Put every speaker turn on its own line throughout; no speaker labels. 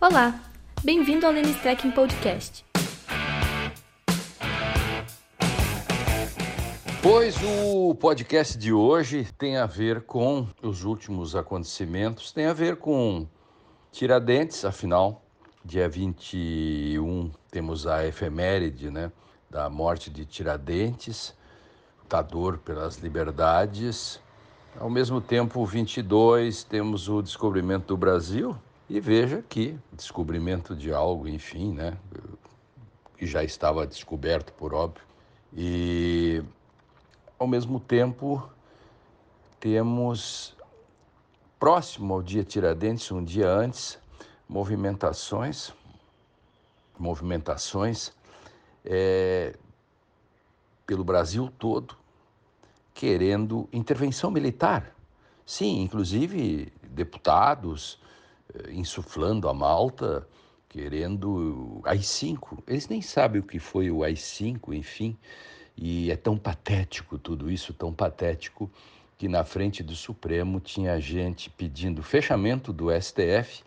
Olá, bem-vindo ao Lênis Trekking Podcast.
Pois o podcast de hoje tem a ver com os últimos acontecimentos, tem a ver com Tiradentes, afinal, dia 21 temos a efeméride né, da morte de Tiradentes, lutador pelas liberdades. Ao mesmo tempo, 22 temos o descobrimento do Brasil, e veja que descobrimento de algo, enfim, né, que já estava descoberto por óbvio. E ao mesmo tempo temos próximo ao dia Tiradentes, um dia antes, movimentações, movimentações é, pelo Brasil todo, querendo intervenção militar. Sim, inclusive deputados, insuflando a malta, querendo AI-5. Eles nem sabem o que foi o AI-5, enfim, e é tão patético tudo isso, tão patético, que na frente do Supremo tinha gente pedindo fechamento do STF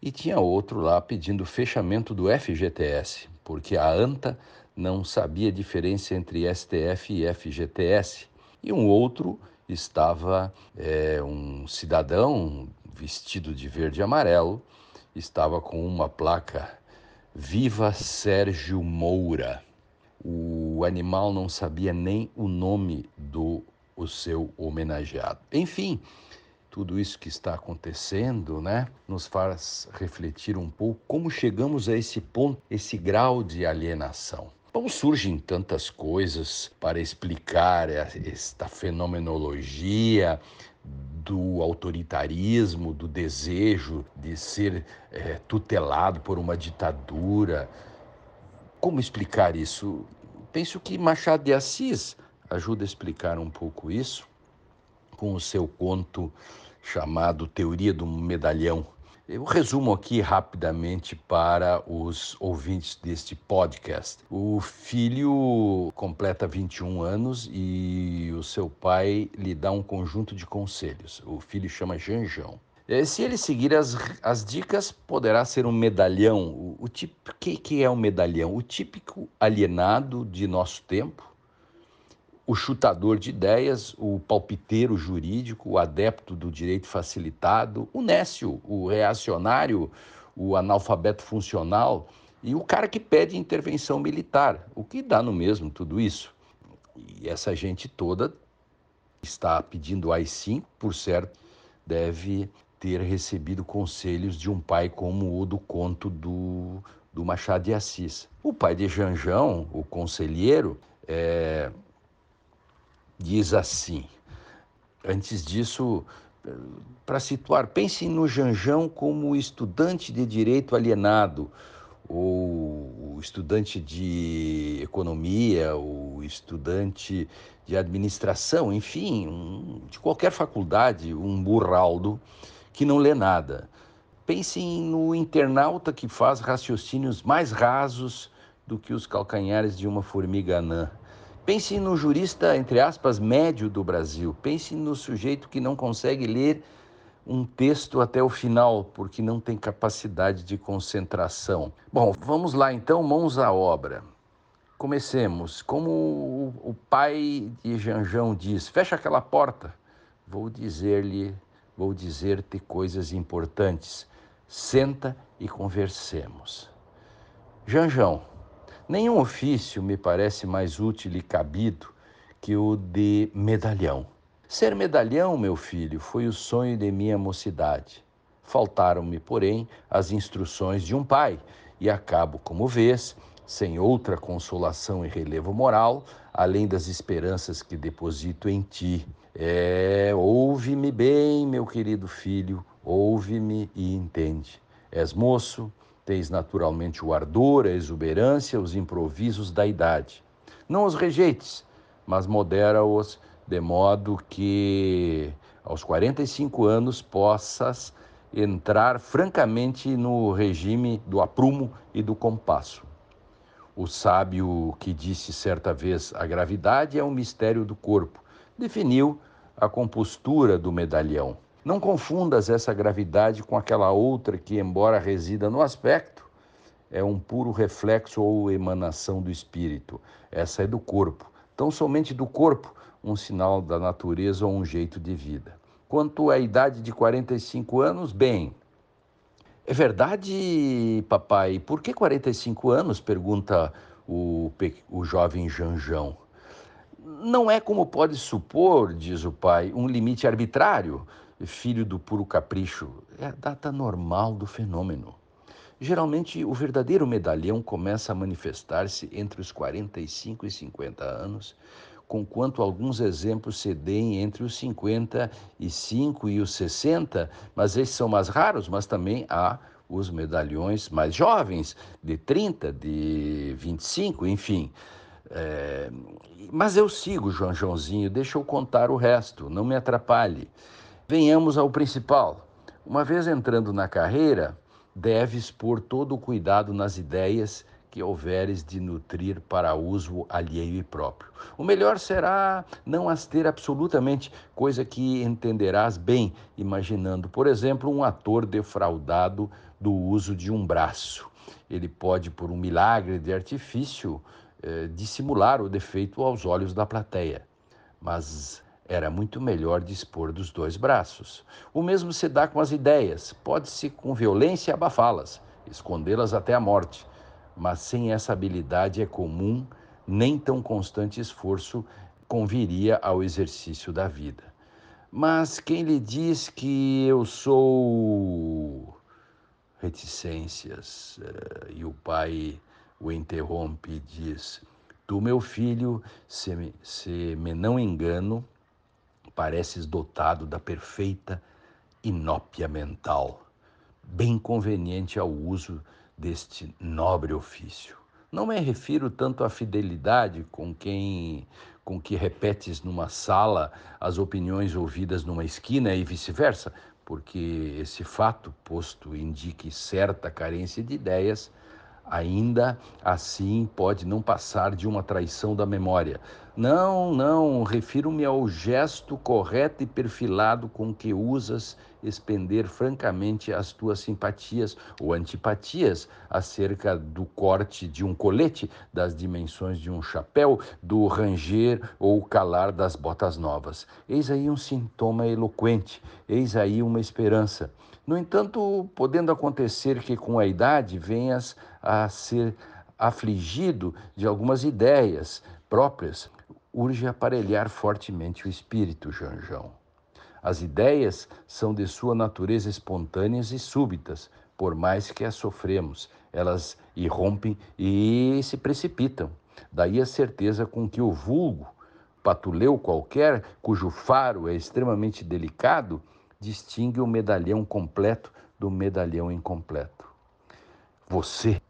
e tinha outro lá pedindo fechamento do FGTS, porque a ANTA não sabia a diferença entre STF e FGTS. E um outro estava é, um cidadão vestido de verde e amarelo, estava com uma placa Viva Sérgio Moura. O animal não sabia nem o nome do o seu homenageado. Enfim, tudo isso que está acontecendo, né, nos faz refletir um pouco como chegamos a esse ponto, esse grau de alienação. Bom, surgem tantas coisas para explicar esta fenomenologia do autoritarismo, do desejo de ser é, tutelado por uma ditadura. Como explicar isso? Penso que Machado de Assis ajuda a explicar um pouco isso com o seu conto chamado Teoria do Medalhão eu resumo aqui rapidamente para os ouvintes deste podcast. O filho completa 21 anos e o seu pai lhe dá um conjunto de conselhos. O filho chama Janjão. Se ele seguir as, as dicas, poderá ser um medalhão. O, o tipo, que, que é um medalhão? O típico alienado de nosso tempo, o chutador de ideias, o palpiteiro jurídico, o adepto do direito facilitado, o nécio, o reacionário, o analfabeto funcional e o cara que pede intervenção militar, o que dá no mesmo tudo isso. E essa gente toda está pedindo AI-5, por certo, deve ter recebido conselhos de um pai como o do conto do, do Machado de Assis. O pai de Janjão, o conselheiro, é, diz assim. Antes disso, para situar, pense no Janjão como estudante de direito alienado, ou estudante de economia, ou estudante de administração, enfim, um, de qualquer faculdade, um burraldo que não lê nada. Pense no internauta que faz raciocínios mais rasos do que os calcanhares de uma formiga anã. Pense no jurista, entre aspas, médio do Brasil. Pense no sujeito que não consegue ler um texto até o final, porque não tem capacidade de concentração. Bom, vamos lá então, mãos à obra. Comecemos. Como o pai de Janjão diz: fecha aquela porta. Vou dizer-lhe, vou dizer-te coisas importantes. Senta e conversemos. Janjão, Nenhum ofício me parece mais útil e cabido que o de medalhão. Ser medalhão, meu filho, foi o sonho de minha mocidade. Faltaram-me, porém, as instruções de um pai, e acabo, como vês, sem outra consolação e relevo moral, além das esperanças que deposito em ti. É, ouve-me bem, meu querido filho, ouve-me e entende. És moço, Tens naturalmente o ardor, a exuberância, os improvisos da idade. Não os rejeites, mas modera-os de modo que aos 45 anos possas entrar francamente no regime do aprumo e do compasso. O sábio que disse certa vez a gravidade é um mistério do corpo, definiu a compostura do medalhão. Não confundas essa gravidade com aquela outra que, embora resida no aspecto, é um puro reflexo ou emanação do espírito. Essa é do corpo. Tão somente do corpo, um sinal da natureza ou um jeito de vida. Quanto à idade de 45 anos, bem. É verdade, papai. Por que 45 anos? pergunta o, o jovem Janjão. Não é como pode supor, diz o pai, um limite arbitrário, filho do puro capricho. É a data normal do fenômeno. Geralmente, o verdadeiro medalhão começa a manifestar-se entre os 45 e 50 anos, conquanto alguns exemplos se deem entre os 55 e os 60, mas esses são mais raros, mas também há os medalhões mais jovens, de 30, de 25, enfim. É, mas eu sigo, João Joãozinho, deixa eu contar o resto, não me atrapalhe. Venhamos ao principal. Uma vez entrando na carreira, deves pôr todo o cuidado nas ideias que houveres de nutrir para uso alheio e próprio. O melhor será não as ter absolutamente, coisa que entenderás bem, imaginando, por exemplo, um ator defraudado do uso de um braço. Ele pode, por um milagre de artifício, eh, dissimular o defeito aos olhos da plateia. Mas era muito melhor dispor dos dois braços. O mesmo se dá com as ideias. Pode-se, com violência, abafá-las, escondê-las até a morte. Mas sem essa habilidade é comum, nem tão constante esforço conviria ao exercício da vida. Mas quem lhe diz que eu sou reticências? Eh, e o pai o interrompe e diz: Tu, meu filho, se me, se me não engano, pareces dotado da perfeita inópia mental, bem conveniente ao uso deste nobre ofício. Não me refiro tanto à fidelidade com quem com que repetes numa sala as opiniões ouvidas numa esquina e vice-versa, porque esse fato posto indique certa carência de ideias, ainda assim pode não passar de uma traição da memória. Não, não, refiro-me ao gesto correto e perfilado com que usas expender francamente as tuas simpatias ou antipatias acerca do corte de um colete, das dimensões de um chapéu, do ranger ou calar das botas novas. Eis aí um sintoma eloquente, eis aí uma esperança. No entanto, podendo acontecer que com a idade venhas a ser afligido de algumas ideias próprias, urge aparelhar fortemente o espírito, Janjão. As ideias são de sua natureza espontâneas e súbitas, por mais que as sofremos, elas irrompem e se precipitam. Daí a certeza com que o vulgo, patuleu qualquer, cujo faro é extremamente delicado, distingue o medalhão completo do medalhão incompleto. Você,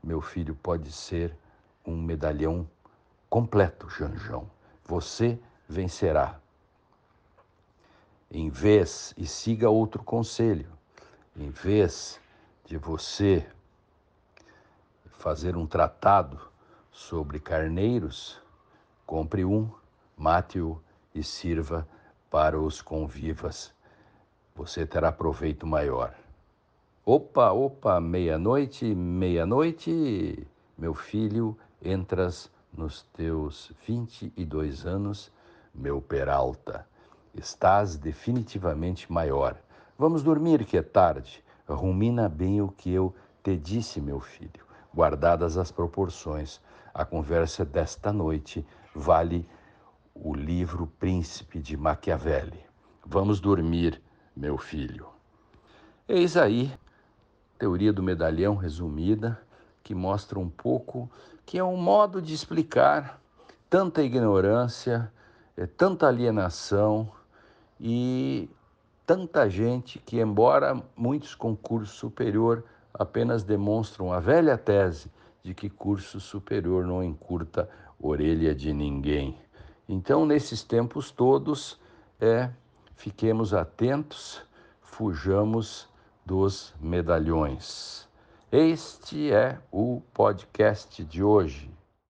meu filho, pode ser um medalhão completo, Janjão. Você vencerá. Em vez, e siga outro conselho, em vez de você fazer um tratado sobre carneiros, compre um, mate-o e sirva para os convivas você terá proveito maior. Opa, opa, meia-noite, meia-noite, meu filho, entras nos teus vinte e dois anos, meu Peralta. Estás definitivamente maior. Vamos dormir, que é tarde. Rumina bem o que eu te disse, meu filho. Guardadas as proporções, a conversa desta noite vale o livro Príncipe de Maquiavelli. Vamos dormir meu filho. Eis aí, teoria do medalhão resumida, que mostra um pouco que é um modo de explicar tanta ignorância, é, tanta alienação e tanta gente que, embora muitos com curso superior apenas demonstram a velha tese de que curso superior não encurta orelha de ninguém. Então, nesses tempos todos, é Fiquemos atentos, fujamos dos medalhões. Este é o podcast de hoje.